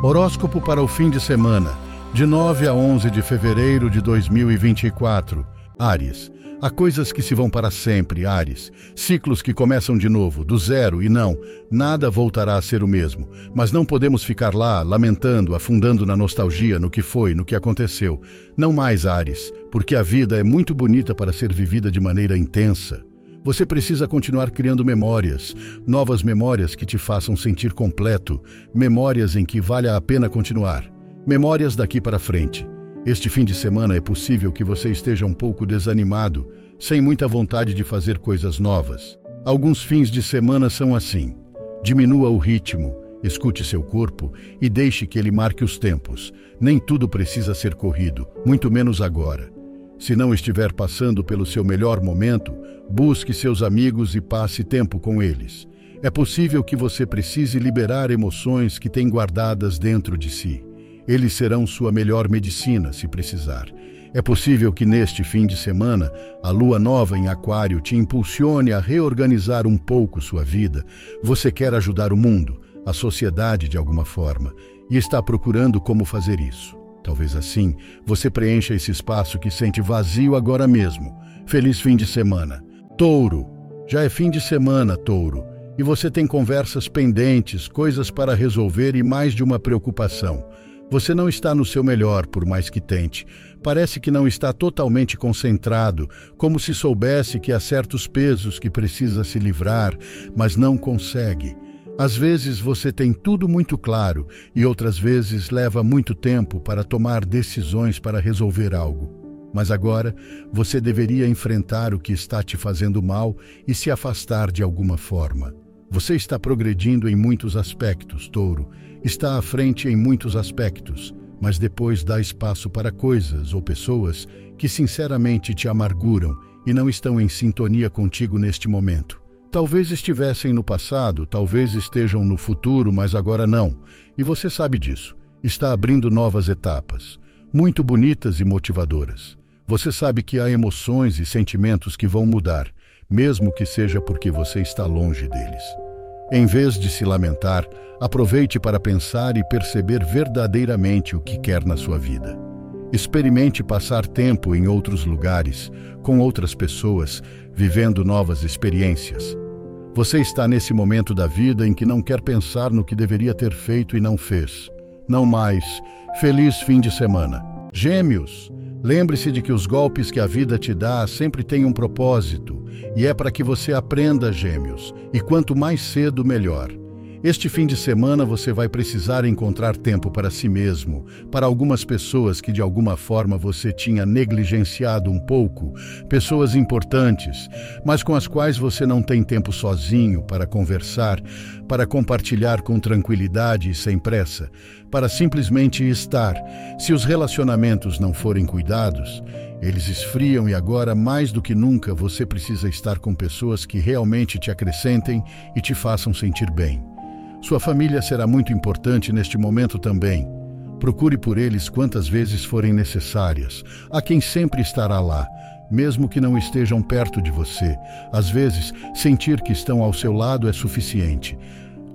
Horóscopo para o fim de semana, de 9 a 11 de fevereiro de 2024. Ares. Há coisas que se vão para sempre, Ares. Ciclos que começam de novo, do zero, e não, nada voltará a ser o mesmo. Mas não podemos ficar lá, lamentando, afundando na nostalgia, no que foi, no que aconteceu. Não mais, Ares, porque a vida é muito bonita para ser vivida de maneira intensa. Você precisa continuar criando memórias, novas memórias que te façam sentir completo, memórias em que vale a pena continuar, memórias daqui para frente. Este fim de semana é possível que você esteja um pouco desanimado, sem muita vontade de fazer coisas novas. Alguns fins de semana são assim. Diminua o ritmo, escute seu corpo e deixe que ele marque os tempos. Nem tudo precisa ser corrido, muito menos agora. Se não estiver passando pelo seu melhor momento, busque seus amigos e passe tempo com eles. É possível que você precise liberar emoções que tem guardadas dentro de si. Eles serão sua melhor medicina, se precisar. É possível que neste fim de semana a lua nova em Aquário te impulsione a reorganizar um pouco sua vida. Você quer ajudar o mundo, a sociedade de alguma forma, e está procurando como fazer isso. Talvez assim você preencha esse espaço que sente vazio agora mesmo. Feliz fim de semana. Touro. Já é fim de semana, Touro. E você tem conversas pendentes, coisas para resolver e mais de uma preocupação. Você não está no seu melhor, por mais que tente. Parece que não está totalmente concentrado, como se soubesse que há certos pesos que precisa se livrar, mas não consegue. Às vezes você tem tudo muito claro e outras vezes leva muito tempo para tomar decisões para resolver algo. Mas agora você deveria enfrentar o que está te fazendo mal e se afastar de alguma forma. Você está progredindo em muitos aspectos, touro, está à frente em muitos aspectos, mas depois dá espaço para coisas ou pessoas que sinceramente te amarguram e não estão em sintonia contigo neste momento. Talvez estivessem no passado, talvez estejam no futuro, mas agora não. E você sabe disso. Está abrindo novas etapas, muito bonitas e motivadoras. Você sabe que há emoções e sentimentos que vão mudar, mesmo que seja porque você está longe deles. Em vez de se lamentar, aproveite para pensar e perceber verdadeiramente o que quer na sua vida. Experimente passar tempo em outros lugares, com outras pessoas, vivendo novas experiências. Você está nesse momento da vida em que não quer pensar no que deveria ter feito e não fez. Não mais. Feliz fim de semana. Gêmeos, lembre-se de que os golpes que a vida te dá sempre têm um propósito, e é para que você aprenda, Gêmeos, e quanto mais cedo, melhor. Este fim de semana você vai precisar encontrar tempo para si mesmo, para algumas pessoas que de alguma forma você tinha negligenciado um pouco, pessoas importantes, mas com as quais você não tem tempo sozinho para conversar, para compartilhar com tranquilidade e sem pressa, para simplesmente estar. Se os relacionamentos não forem cuidados, eles esfriam e agora, mais do que nunca, você precisa estar com pessoas que realmente te acrescentem e te façam sentir bem. Sua família será muito importante neste momento também. Procure por eles quantas vezes forem necessárias. Há quem sempre estará lá, mesmo que não estejam perto de você. Às vezes, sentir que estão ao seu lado é suficiente.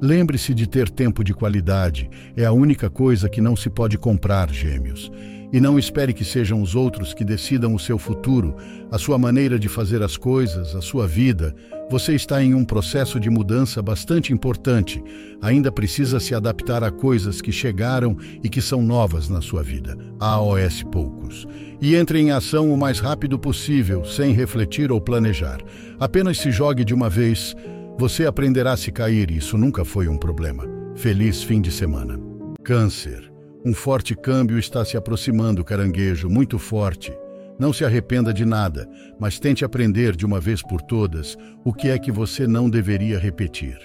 Lembre-se de ter tempo de qualidade. É a única coisa que não se pode comprar, gêmeos. E não espere que sejam os outros que decidam o seu futuro, a sua maneira de fazer as coisas, a sua vida. Você está em um processo de mudança bastante importante. Ainda precisa se adaptar a coisas que chegaram e que são novas na sua vida. AOS poucos. E entre em ação o mais rápido possível, sem refletir ou planejar. Apenas se jogue de uma vez. Você aprenderá a se cair isso nunca foi um problema. Feliz fim de semana. Câncer. Um forte câmbio está se aproximando, caranguejo, muito forte. Não se arrependa de nada, mas tente aprender de uma vez por todas o que é que você não deveria repetir.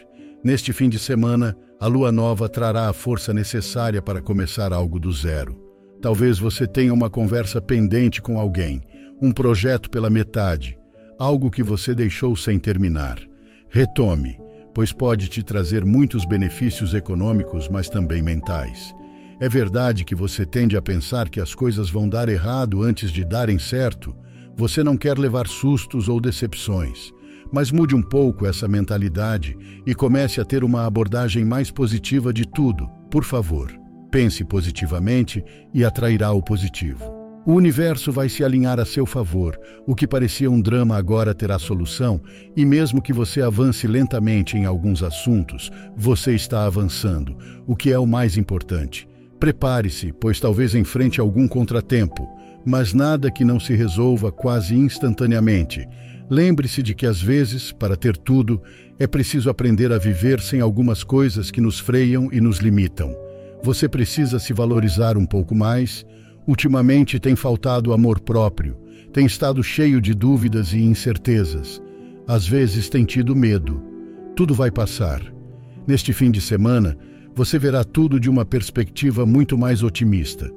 Neste fim de semana, a lua nova trará a força necessária para começar algo do zero. Talvez você tenha uma conversa pendente com alguém, um projeto pela metade, algo que você deixou sem terminar. Retome, pois pode te trazer muitos benefícios econômicos, mas também mentais. É verdade que você tende a pensar que as coisas vão dar errado antes de darem certo? Você não quer levar sustos ou decepções. Mas mude um pouco essa mentalidade e comece a ter uma abordagem mais positiva de tudo, por favor. Pense positivamente e atrairá o positivo. O universo vai se alinhar a seu favor. O que parecia um drama agora terá solução, e mesmo que você avance lentamente em alguns assuntos, você está avançando, o que é o mais importante. Prepare-se, pois talvez enfrente algum contratempo, mas nada que não se resolva quase instantaneamente. Lembre-se de que às vezes, para ter tudo, é preciso aprender a viver sem algumas coisas que nos freiam e nos limitam. Você precisa se valorizar um pouco mais. Ultimamente tem faltado amor próprio, tem estado cheio de dúvidas e incertezas. Às vezes tem tido medo. Tudo vai passar. Neste fim de semana, você verá tudo de uma perspectiva muito mais otimista.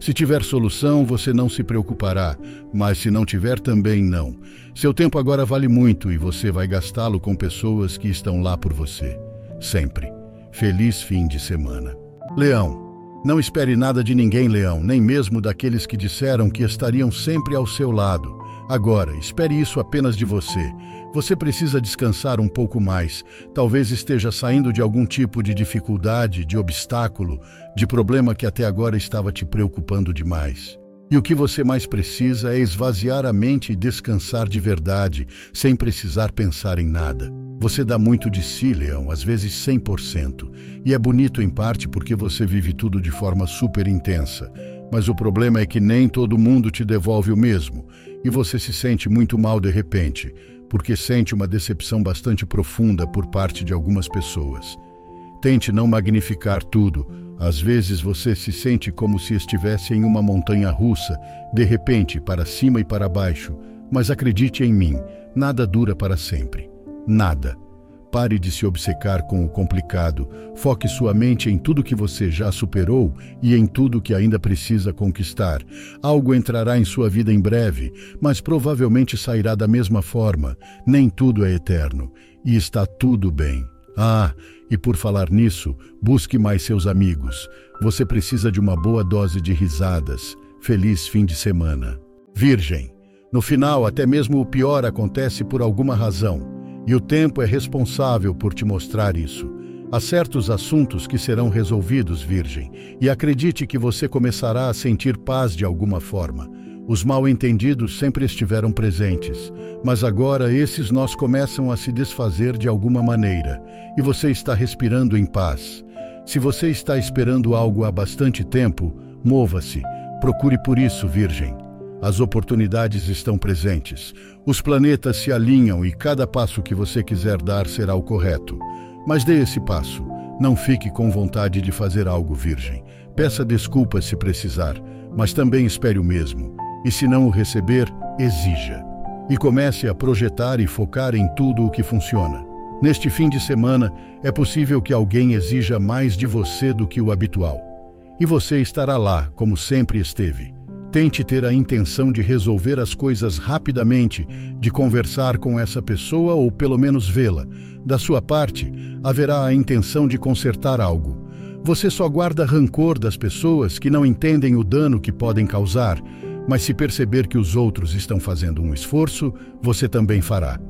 Se tiver solução, você não se preocupará, mas se não tiver, também não. Seu tempo agora vale muito e você vai gastá-lo com pessoas que estão lá por você. Sempre. Feliz fim de semana. Leão. Não espere nada de ninguém, Leão, nem mesmo daqueles que disseram que estariam sempre ao seu lado. Agora, espere isso apenas de você. Você precisa descansar um pouco mais. Talvez esteja saindo de algum tipo de dificuldade, de obstáculo, de problema que até agora estava te preocupando demais. E o que você mais precisa é esvaziar a mente e descansar de verdade, sem precisar pensar em nada. Você dá muito de si, Leão, às vezes 100%. E é bonito em parte porque você vive tudo de forma super intensa. Mas o problema é que nem todo mundo te devolve o mesmo, e você se sente muito mal de repente, porque sente uma decepção bastante profunda por parte de algumas pessoas. Tente não magnificar tudo. Às vezes você se sente como se estivesse em uma montanha russa, de repente para cima e para baixo, mas acredite em mim, nada dura para sempre. Nada. Pare de se obcecar com o complicado. Foque sua mente em tudo que você já superou e em tudo que ainda precisa conquistar. Algo entrará em sua vida em breve, mas provavelmente sairá da mesma forma. Nem tudo é eterno. E está tudo bem. Ah, e por falar nisso, busque mais seus amigos. Você precisa de uma boa dose de risadas. Feliz fim de semana. Virgem. No final, até mesmo o pior acontece por alguma razão. E o tempo é responsável por te mostrar isso. Há certos assuntos que serão resolvidos, Virgem, e acredite que você começará a sentir paz de alguma forma. Os mal-entendidos sempre estiveram presentes, mas agora esses nós começam a se desfazer de alguma maneira, e você está respirando em paz. Se você está esperando algo há bastante tempo, mova-se. Procure por isso, Virgem. As oportunidades estão presentes. Os planetas se alinham e cada passo que você quiser dar será o correto. Mas dê esse passo. Não fique com vontade de fazer algo virgem. Peça desculpas se precisar, mas também espere o mesmo. E se não o receber, exija. E comece a projetar e focar em tudo o que funciona. Neste fim de semana, é possível que alguém exija mais de você do que o habitual. E você estará lá, como sempre esteve. Tente ter a intenção de resolver as coisas rapidamente, de conversar com essa pessoa ou pelo menos vê-la. Da sua parte, haverá a intenção de consertar algo. Você só guarda rancor das pessoas que não entendem o dano que podem causar, mas se perceber que os outros estão fazendo um esforço, você também fará.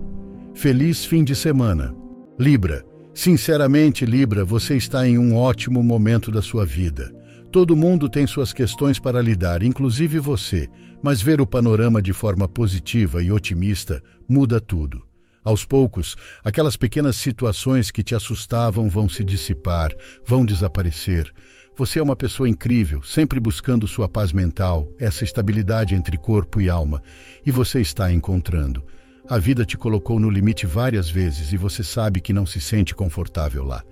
Feliz fim de semana. Libra. Sinceramente, Libra, você está em um ótimo momento da sua vida. Todo mundo tem suas questões para lidar, inclusive você, mas ver o panorama de forma positiva e otimista muda tudo. Aos poucos, aquelas pequenas situações que te assustavam vão se dissipar, vão desaparecer. Você é uma pessoa incrível, sempre buscando sua paz mental, essa estabilidade entre corpo e alma, e você está encontrando. A vida te colocou no limite várias vezes e você sabe que não se sente confortável lá.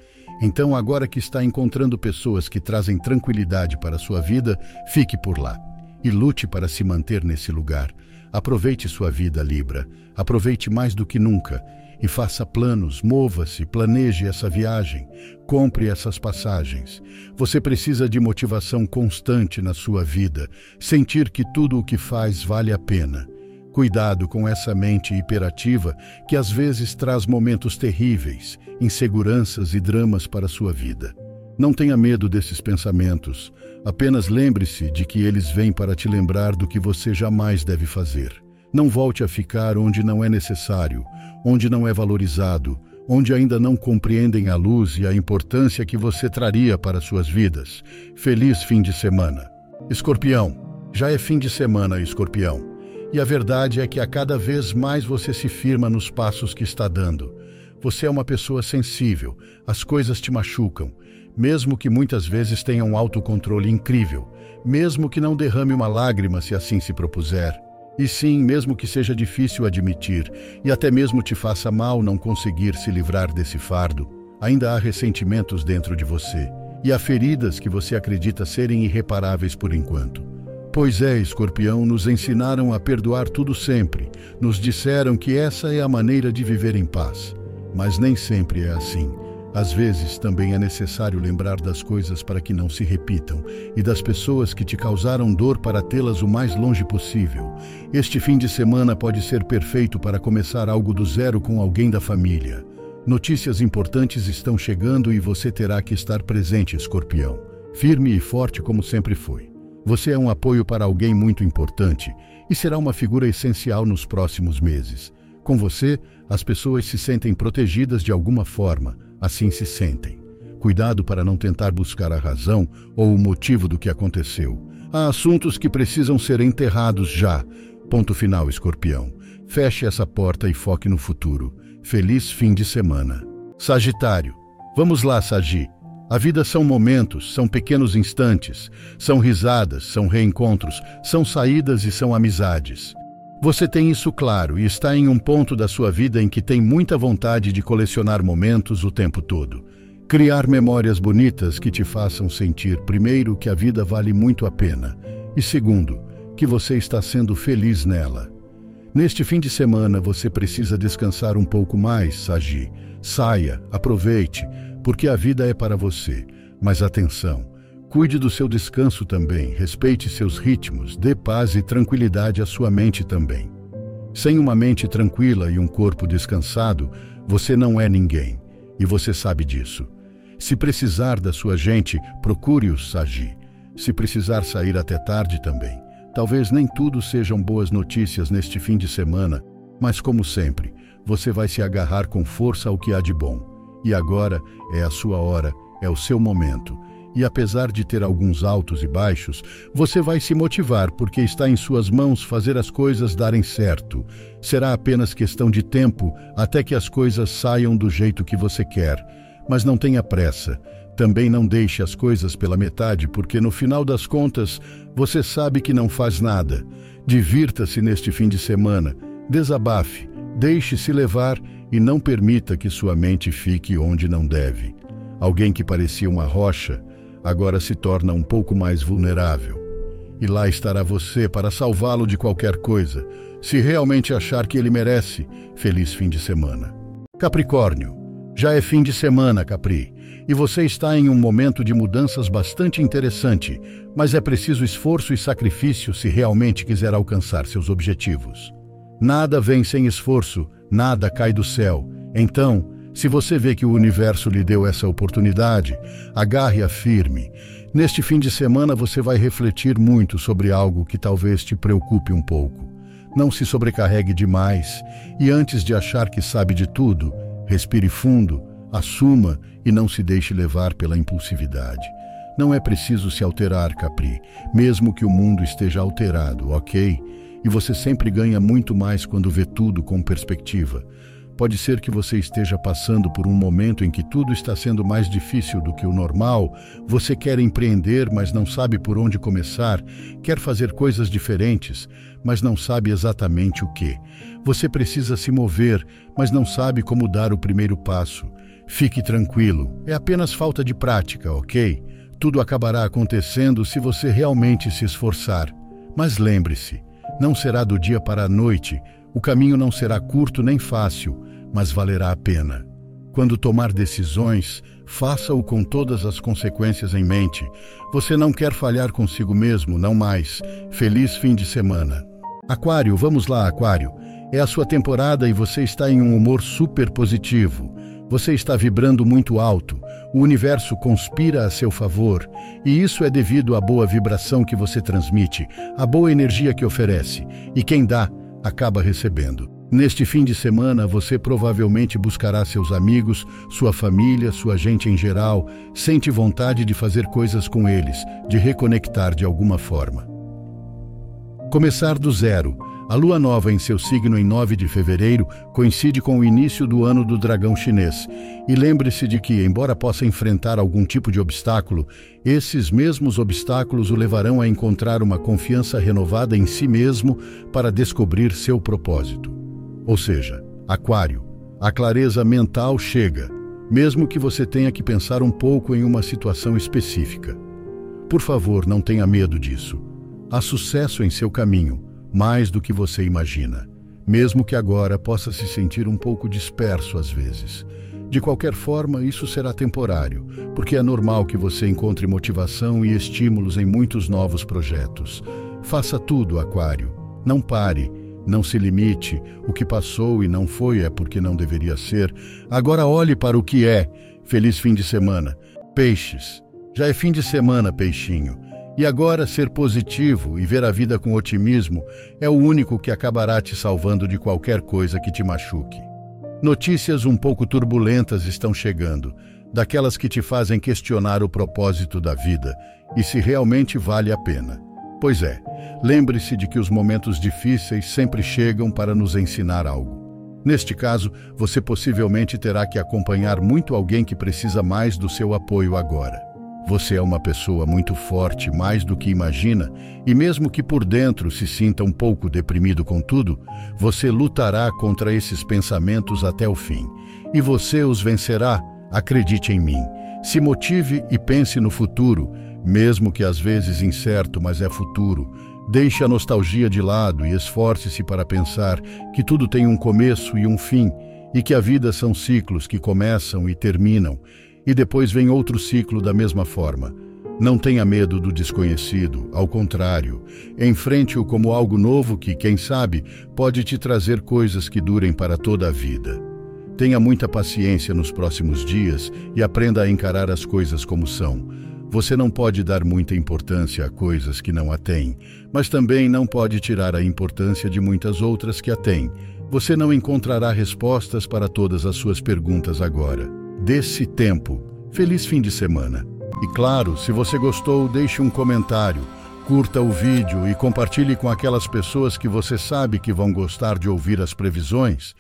Então, agora que está encontrando pessoas que trazem tranquilidade para a sua vida, fique por lá e lute para se manter nesse lugar. Aproveite sua vida, Libra. Aproveite mais do que nunca e faça planos, mova-se, planeje essa viagem, compre essas passagens. Você precisa de motivação constante na sua vida, sentir que tudo o que faz vale a pena. Cuidado com essa mente hiperativa que às vezes traz momentos terríveis, inseguranças e dramas para sua vida. Não tenha medo desses pensamentos, apenas lembre-se de que eles vêm para te lembrar do que você jamais deve fazer. Não volte a ficar onde não é necessário, onde não é valorizado, onde ainda não compreendem a luz e a importância que você traria para suas vidas. Feliz fim de semana. Escorpião, já é fim de semana, Escorpião. E a verdade é que a cada vez mais você se firma nos passos que está dando. Você é uma pessoa sensível, as coisas te machucam, mesmo que muitas vezes tenha um autocontrole incrível, mesmo que não derrame uma lágrima se assim se propuser. E sim, mesmo que seja difícil admitir, e até mesmo te faça mal não conseguir se livrar desse fardo, ainda há ressentimentos dentro de você, e há feridas que você acredita serem irreparáveis por enquanto. Pois é, escorpião, nos ensinaram a perdoar tudo sempre, nos disseram que essa é a maneira de viver em paz. Mas nem sempre é assim. Às vezes também é necessário lembrar das coisas para que não se repitam e das pessoas que te causaram dor para tê-las o mais longe possível. Este fim de semana pode ser perfeito para começar algo do zero com alguém da família. Notícias importantes estão chegando e você terá que estar presente, escorpião. Firme e forte como sempre foi. Você é um apoio para alguém muito importante e será uma figura essencial nos próximos meses. Com você, as pessoas se sentem protegidas de alguma forma assim se sentem. Cuidado para não tentar buscar a razão ou o motivo do que aconteceu. Há assuntos que precisam ser enterrados já. Ponto final, escorpião. Feche essa porta e foque no futuro. Feliz fim de semana. Sagitário. Vamos lá, Sagi. A vida são momentos, são pequenos instantes, são risadas, são reencontros, são saídas e são amizades. Você tem isso claro e está em um ponto da sua vida em que tem muita vontade de colecionar momentos o tempo todo. Criar memórias bonitas que te façam sentir, primeiro, que a vida vale muito a pena e, segundo, que você está sendo feliz nela. Neste fim de semana você precisa descansar um pouco mais, Sagi. Saia, aproveite, porque a vida é para você. Mas atenção, Cuide do seu descanso também, respeite seus ritmos, dê paz e tranquilidade à sua mente também. Sem uma mente tranquila e um corpo descansado, você não é ninguém, e você sabe disso. Se precisar da sua gente, procure-os agir. Se precisar sair até tarde também. Talvez nem tudo sejam boas notícias neste fim de semana, mas como sempre, você vai se agarrar com força ao que há de bom. E agora é a sua hora, é o seu momento e apesar de ter alguns altos e baixos, você vai se motivar porque está em suas mãos fazer as coisas darem certo. Será apenas questão de tempo até que as coisas saiam do jeito que você quer. Mas não tenha pressa. Também não deixe as coisas pela metade, porque no final das contas você sabe que não faz nada. Divirta-se neste fim de semana, desabafe, deixe-se levar e não permita que sua mente fique onde não deve. Alguém que parecia uma rocha agora se torna um pouco mais vulnerável. E lá estará você para salvá-lo de qualquer coisa, se realmente achar que ele merece. Feliz fim de semana. Capricórnio, já é fim de semana, Capri, e você está em um momento de mudanças bastante interessante, mas é preciso esforço e sacrifício se realmente quiser alcançar seus objetivos. Nada vem sem esforço, nada cai do céu. Então, se você vê que o universo lhe deu essa oportunidade, agarre-a firme. Neste fim de semana você vai refletir muito sobre algo que talvez te preocupe um pouco. Não se sobrecarregue demais e antes de achar que sabe de tudo, respire fundo, assuma e não se deixe levar pela impulsividade. Não é preciso se alterar, Capri, mesmo que o mundo esteja alterado, ok? E você sempre ganha muito mais quando vê tudo com perspectiva. Pode ser que você esteja passando por um momento em que tudo está sendo mais difícil do que o normal, você quer empreender, mas não sabe por onde começar, quer fazer coisas diferentes, mas não sabe exatamente o que. Você precisa se mover, mas não sabe como dar o primeiro passo. Fique tranquilo, é apenas falta de prática, ok? Tudo acabará acontecendo se você realmente se esforçar. Mas lembre-se, não será do dia para a noite o caminho não será curto nem fácil, mas valerá a pena. Quando tomar decisões, faça-o com todas as consequências em mente. Você não quer falhar consigo mesmo, não mais. Feliz fim de semana. Aquário, vamos lá, Aquário. É a sua temporada e você está em um humor super positivo. Você está vibrando muito alto. O universo conspira a seu favor, e isso é devido à boa vibração que você transmite, à boa energia que oferece. E quem dá acaba recebendo. Neste fim de semana, você provavelmente buscará seus amigos, sua família, sua gente em geral, sente vontade de fazer coisas com eles, de reconectar de alguma forma. Começar do zero. A lua nova em seu signo em 9 de fevereiro coincide com o início do ano do dragão chinês. E lembre-se de que, embora possa enfrentar algum tipo de obstáculo, esses mesmos obstáculos o levarão a encontrar uma confiança renovada em si mesmo para descobrir seu propósito. Ou seja, Aquário, a clareza mental chega, mesmo que você tenha que pensar um pouco em uma situação específica. Por favor, não tenha medo disso. Há sucesso em seu caminho, mais do que você imagina, mesmo que agora possa se sentir um pouco disperso às vezes. De qualquer forma, isso será temporário, porque é normal que você encontre motivação e estímulos em muitos novos projetos. Faça tudo, Aquário. Não pare não se limite, o que passou e não foi é porque não deveria ser. Agora olhe para o que é. Feliz fim de semana. Peixes. Já é fim de semana, peixinho. E agora ser positivo e ver a vida com otimismo é o único que acabará te salvando de qualquer coisa que te machuque. Notícias um pouco turbulentas estão chegando, daquelas que te fazem questionar o propósito da vida e se realmente vale a pena. Pois é, lembre-se de que os momentos difíceis sempre chegam para nos ensinar algo. Neste caso, você possivelmente terá que acompanhar muito alguém que precisa mais do seu apoio agora. Você é uma pessoa muito forte, mais do que imagina, e mesmo que por dentro se sinta um pouco deprimido com tudo, você lutará contra esses pensamentos até o fim. E você os vencerá, acredite em mim. Se motive e pense no futuro, mesmo que às vezes incerto, mas é futuro. Deixe a nostalgia de lado e esforce-se para pensar que tudo tem um começo e um fim, e que a vida são ciclos que começam e terminam, e depois vem outro ciclo da mesma forma. Não tenha medo do desconhecido, ao contrário, enfrente-o como algo novo que, quem sabe, pode te trazer coisas que durem para toda a vida. Tenha muita paciência nos próximos dias e aprenda a encarar as coisas como são. Você não pode dar muita importância a coisas que não a têm, mas também não pode tirar a importância de muitas outras que a têm. Você não encontrará respostas para todas as suas perguntas agora. Desse tempo. Feliz fim de semana. E claro, se você gostou, deixe um comentário, curta o vídeo e compartilhe com aquelas pessoas que você sabe que vão gostar de ouvir as previsões.